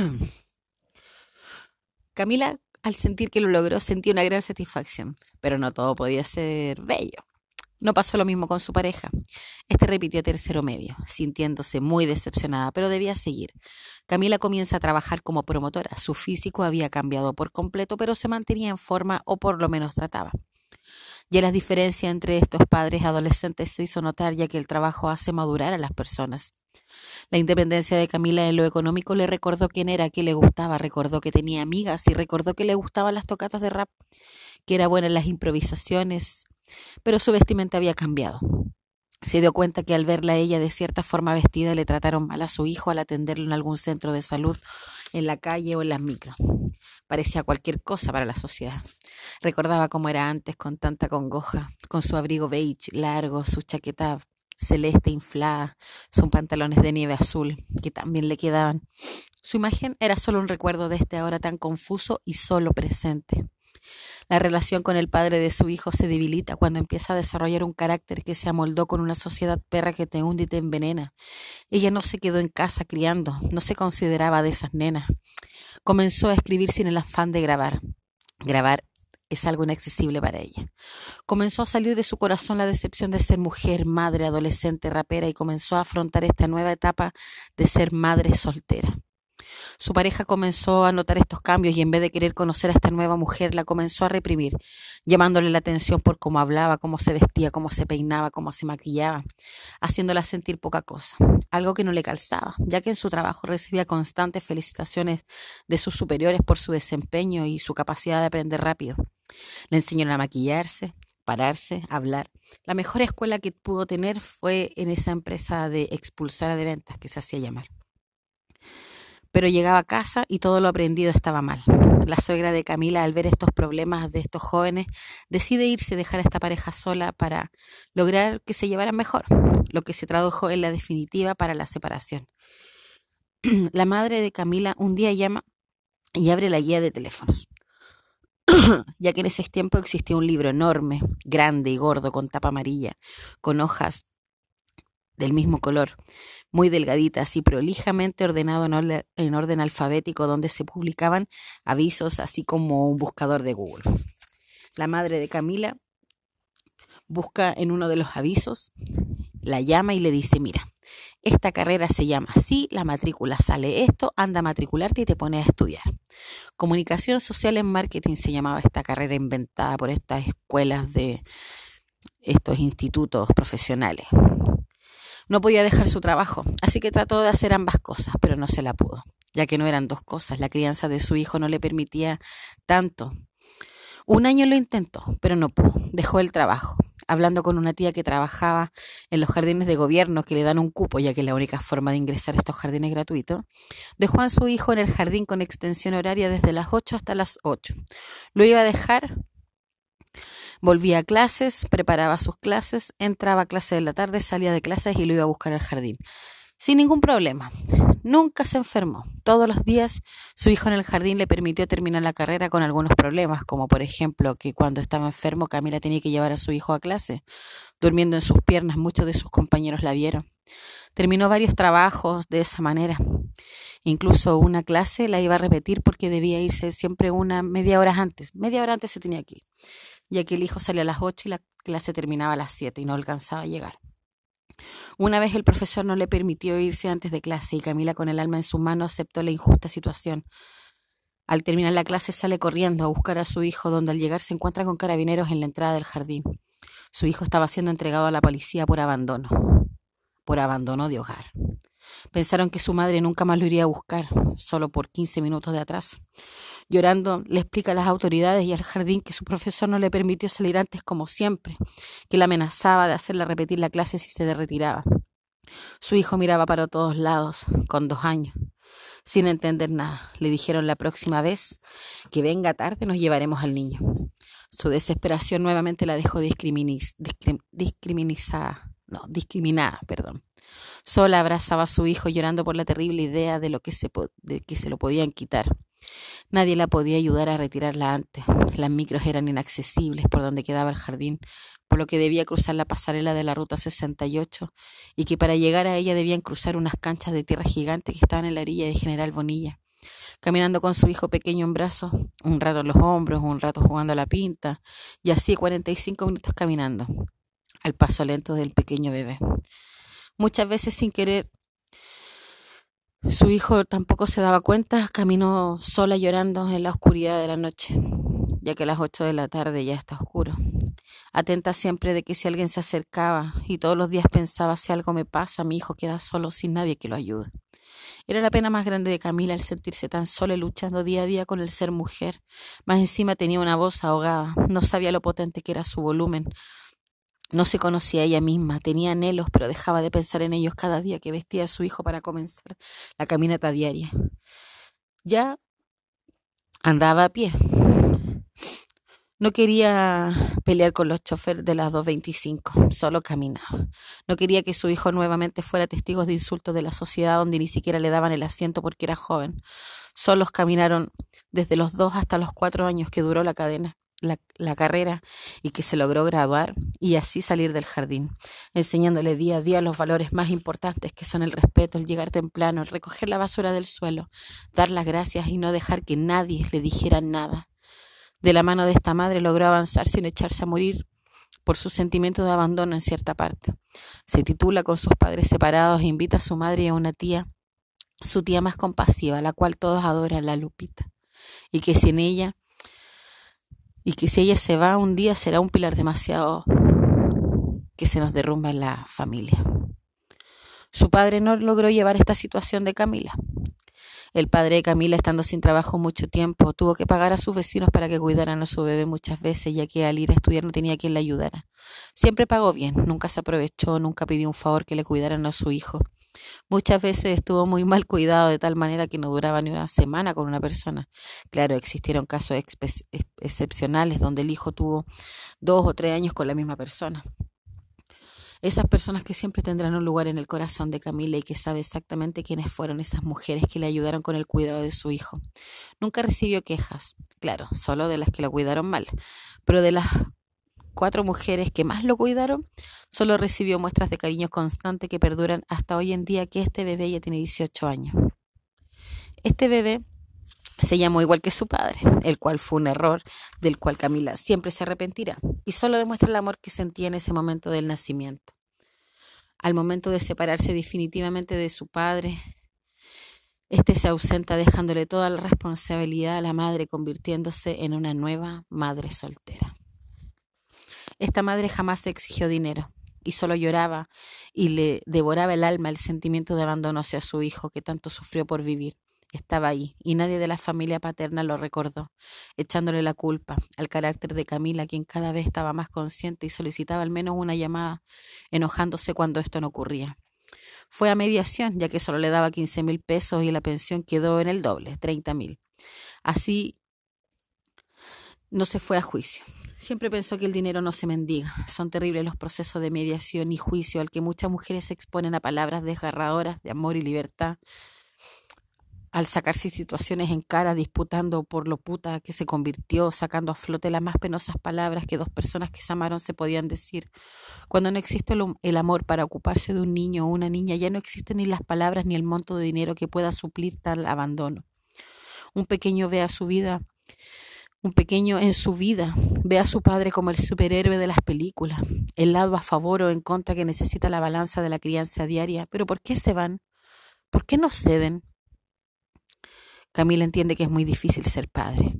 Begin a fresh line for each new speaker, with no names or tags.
Camila, al sentir que lo logró, sentía una gran satisfacción, pero no todo podía ser bello. No pasó lo mismo con su pareja. Este repitió tercero medio, sintiéndose muy decepcionada, pero debía seguir. Camila comienza a trabajar como promotora. Su físico había cambiado por completo, pero se mantenía en forma o por lo menos trataba. Ya las diferencias entre estos padres adolescentes se hizo notar ya que el trabajo hace madurar a las personas. La independencia de Camila en lo económico le recordó quién era, qué le gustaba, recordó que tenía amigas y recordó que le gustaban las tocatas de rap, que era buena en las improvisaciones, pero su vestimenta había cambiado. Se dio cuenta que al verla a ella de cierta forma vestida le trataron mal a su hijo al atenderlo en algún centro de salud, en la calle o en las micros. Parecía cualquier cosa para la sociedad. Recordaba cómo era antes con tanta congoja, con su abrigo beige largo, su chaqueta celeste inflada, sus pantalones de nieve azul, que también le quedaban. Su imagen era solo un recuerdo de este ahora tan confuso y solo presente. La relación con el padre de su hijo se debilita cuando empieza a desarrollar un carácter que se amoldó con una sociedad perra que te hunde y te envenena. Ella no se quedó en casa criando, no se consideraba de esas nenas. Comenzó a escribir sin el afán de grabar. Grabar es algo inaccesible para ella. Comenzó a salir de su corazón la decepción de ser mujer, madre, adolescente, rapera y comenzó a afrontar esta nueva etapa de ser madre soltera. Su pareja comenzó a notar estos cambios y en vez de querer conocer a esta nueva mujer, la comenzó a reprimir, llamándole la atención por cómo hablaba, cómo se vestía, cómo se peinaba, cómo se maquillaba, haciéndola sentir poca cosa, algo que no le calzaba, ya que en su trabajo recibía constantes felicitaciones de sus superiores por su desempeño y su capacidad de aprender rápido. Le enseñaron a maquillarse, pararse, hablar. La mejor escuela que pudo tener fue en esa empresa de expulsara de ventas que se hacía llamar pero llegaba a casa y todo lo aprendido estaba mal. La suegra de Camila, al ver estos problemas de estos jóvenes, decide irse dejar a esta pareja sola para lograr que se llevaran mejor, lo que se tradujo en la definitiva para la separación. La madre de Camila un día llama y abre la guía de teléfonos, ya que en ese tiempo existía un libro enorme, grande y gordo, con tapa amarilla, con hojas del mismo color, muy delgaditas y prolijamente ordenado en orden, alfabético donde se publicaban avisos así como un buscador de Google. La madre de Camila busca en uno de los avisos, la llama y le dice, mira, esta carrera se llama así, la matrícula sale esto, anda a matricularte y te pones a estudiar. Comunicación social en marketing se llamaba esta carrera inventada por estas escuelas de estos institutos profesionales. No podía dejar su trabajo, así que trató de hacer ambas cosas, pero no se la pudo, ya que no eran dos cosas. La crianza de su hijo no le permitía tanto. Un año lo intentó, pero no pudo. Dejó el trabajo. Hablando con una tía que trabajaba en los jardines de gobierno que le dan un cupo, ya que es la única forma de ingresar a estos jardines gratuitos, dejó a su hijo en el jardín con extensión horaria desde las 8 hasta las 8. Lo iba a dejar Volvía a clases, preparaba sus clases, entraba a clase de la tarde, salía de clases y lo iba a buscar al jardín. Sin ningún problema. Nunca se enfermó. Todos los días su hijo en el jardín le permitió terminar la carrera con algunos problemas, como por ejemplo que cuando estaba enfermo Camila tenía que llevar a su hijo a clase. Durmiendo en sus piernas, muchos de sus compañeros la vieron. Terminó varios trabajos de esa manera. Incluso una clase la iba a repetir porque debía irse siempre una media hora antes. Media hora antes se tenía que ir ya que el hijo salía a las 8 y la clase terminaba a las 7 y no alcanzaba a llegar. Una vez el profesor no le permitió irse antes de clase y Camila con el alma en su mano aceptó la injusta situación. Al terminar la clase sale corriendo a buscar a su hijo, donde al llegar se encuentra con carabineros en la entrada del jardín. Su hijo estaba siendo entregado a la policía por abandono, por abandono de hogar. Pensaron que su madre nunca más lo iría a buscar, solo por 15 minutos de atrás. Llorando, le explica a las autoridades y al jardín que su profesor no le permitió salir antes como siempre, que la amenazaba de hacerle repetir la clase si se retiraba. Su hijo miraba para todos lados, con dos años, sin entender nada. Le dijeron la próxima vez que venga tarde nos llevaremos al niño. Su desesperación nuevamente la dejó discriminizada, no, discriminada, perdón. Sola abrazaba a su hijo llorando por la terrible idea de, lo que se, de que se lo podían quitar. Nadie la podía ayudar a retirarla antes. Las micros eran inaccesibles por donde quedaba el jardín, por lo que debía cruzar la pasarela de la ruta 68 y que para llegar a ella debían cruzar unas canchas de tierra gigante que estaban en la orilla de General Bonilla. caminando con su hijo pequeño en brazos, un rato en los hombros, un rato jugando a la pinta, y así 45 minutos caminando, al paso lento del pequeño bebé. Muchas veces sin querer, su hijo tampoco se daba cuenta, caminó sola llorando en la oscuridad de la noche, ya que a las 8 de la tarde ya está oscuro. Atenta siempre de que si alguien se acercaba y todos los días pensaba si algo me pasa, mi hijo queda solo sin nadie que lo ayude. Era la pena más grande de Camila el sentirse tan sola luchando día a día con el ser mujer. Más encima tenía una voz ahogada, no sabía lo potente que era su volumen. No se conocía ella misma, tenía anhelos, pero dejaba de pensar en ellos cada día que vestía a su hijo para comenzar la caminata diaria. Ya andaba a pie, no quería pelear con los choferes de las 2.25, solo caminaba. No quería que su hijo nuevamente fuera testigo de insultos de la sociedad donde ni siquiera le daban el asiento porque era joven. Solos caminaron desde los dos hasta los cuatro años que duró la cadena, la, carrera y que se logró graduar y así salir del jardín, enseñándole día a día los valores más importantes que son el respeto, el llegar temprano, el recoger la basura del suelo, dar las gracias y no dejar que nadie le dijera nada de la mano de esta madre logró avanzar sin echarse a morir por su sentimiento de abandono en cierta parte. Se titula con sus padres separados e invita a su madre y a una tía, su tía más compasiva, la cual todos adoran, la Lupita, y que sin ella, y que si ella se va un día será un pilar demasiado que se nos derrumba en la familia. Su padre no logró llevar esta situación de Camila, el padre de Camila, estando sin trabajo mucho tiempo, tuvo que pagar a sus vecinos para que cuidaran a su bebé muchas veces, ya que al ir a estudiar no tenía quien le ayudara. Siempre pagó bien, nunca se aprovechó, nunca pidió un favor que le cuidaran a su hijo. Muchas veces estuvo muy mal cuidado de tal manera que no duraba ni una semana con una persona. Claro, existieron casos excepcionales donde el hijo tuvo dos o tres años con la misma persona. Esas personas que siempre tendrán un lugar en el corazón de Camila y que sabe exactamente quiénes fueron esas mujeres que le ayudaron con el cuidado de su hijo. Nunca recibió quejas, claro, solo de las que lo cuidaron mal, pero de las cuatro mujeres que más lo cuidaron, solo recibió muestras de cariño constante que perduran hasta hoy en día que este bebé ya tiene 18 años. Este bebé se llamó igual que su padre, el cual fue un error del cual Camila siempre se arrepentirá y solo demuestra el amor que sentía en ese momento del nacimiento. Al momento de separarse definitivamente de su padre, este se ausenta dejándole toda la responsabilidad a la madre, convirtiéndose en una nueva madre soltera. Esta madre jamás exigió dinero y solo lloraba y le devoraba el alma el sentimiento de abandono hacia su hijo que tanto sufrió por vivir estaba ahí y nadie de la familia paterna lo recordó, echándole la culpa al carácter de Camila, quien cada vez estaba más consciente y solicitaba al menos una llamada, enojándose cuando esto no ocurría. Fue a mediación, ya que solo le daba quince mil pesos y la pensión quedó en el doble, treinta mil. Así no se fue a juicio. Siempre pensó que el dinero no se mendiga. Son terribles los procesos de mediación y juicio al que muchas mujeres se exponen a palabras desgarradoras de amor y libertad, al sacarse situaciones en cara, disputando por lo puta que se convirtió, sacando a flote las más penosas palabras que dos personas que se amaron se podían decir. Cuando no existe el amor para ocuparse de un niño o una niña, ya no existen ni las palabras ni el monto de dinero que pueda suplir tal abandono. Un pequeño ve a su vida, un pequeño en su vida ve a su padre como el superhéroe de las películas, el lado a favor o en contra que necesita la balanza de la crianza diaria. Pero ¿por qué se van? ¿Por qué no ceden? Camila entiende que es muy difícil ser padre.